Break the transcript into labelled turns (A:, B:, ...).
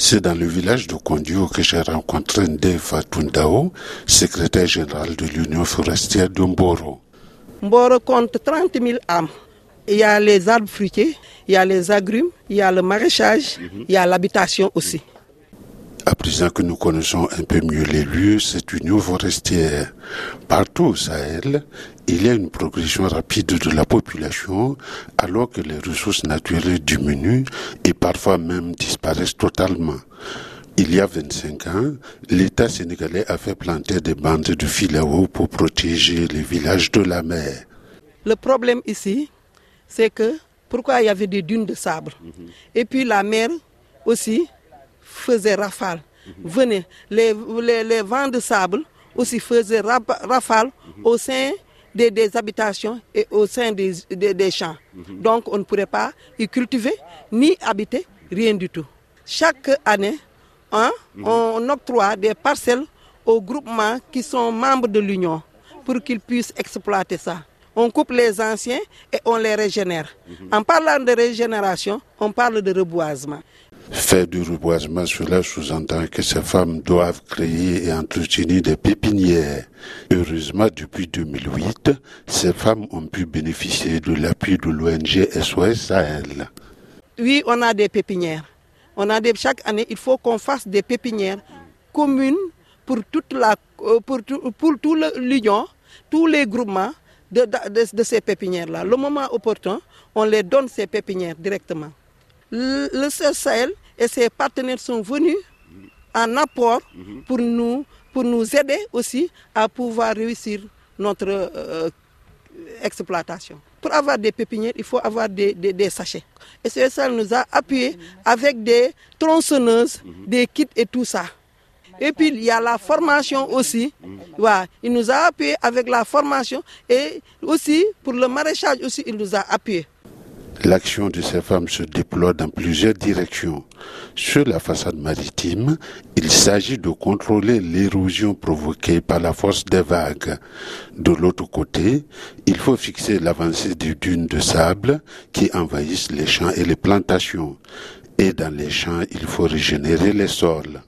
A: C'est dans le village de Kondio que j'ai rencontré Ndeva Tundao, secrétaire général de l'Union forestière de Mboro.
B: Mboro compte 30 000 âmes. Il y a les arbres fruitiers, il y a les agrumes, il y a le maraîchage, il y a l'habitation aussi.
A: À présent que nous connaissons un peu mieux les lieux, cette union forestière, partout au Sahel, il y a une progression rapide de la population alors que les ressources naturelles diminuent et parfois même disparaissent totalement. Il y a 25 ans, l'État sénégalais a fait planter des bandes de filao pour protéger les villages de la mer.
B: Le problème ici, c'est que pourquoi il y avait des dunes de sable? Et puis la mer aussi faisait rafale. Venez, les, les, vents de sable aussi faisaient rafale au sein des, des, habitations et au sein des, des, champs. Donc on ne pourrait pas y cultiver ni habiter, rien du tout. Chaque année, hein, on octroie des parcelles aux groupements qui sont membres de l'Union pour qu'ils puissent exploiter ça. On coupe les anciens et on les régénère. En parlant de régénération, on parle de reboisement.
A: Faire du reboisement, cela sous-entend que ces femmes doivent créer et entretenir des pépinières. Heureusement, depuis 2008, ces femmes ont pu bénéficier de l'appui de l'ONG SOS Sahel.
B: Oui, on a des pépinières. On a des, chaque année, il faut qu'on fasse des pépinières communes pour toute la, pour, pour tout l'union, tous les groupements de, de, de ces pépinières-là. Le moment opportun, on les donne ces pépinières directement. Le, Sahel et ses partenaires sont venus en apport pour nous, pour nous aider aussi à pouvoir réussir notre euh, exploitation. Pour avoir des pépinières, il faut avoir des, des, des sachets. Et CSL nous a appuyé avec des tronçonneuses, des kits et tout ça. Et puis il y a la formation aussi. Ouais, il nous a appuyé avec la formation et aussi pour le maraîchage aussi il nous a appuyé.
A: L'action de ces femmes se déploie dans plusieurs directions. Sur la façade maritime, il s'agit de contrôler l'érosion provoquée par la force des vagues. De l'autre côté, il faut fixer l'avancée des dunes de sable qui envahissent les champs et les plantations. Et dans les champs, il faut régénérer les sols.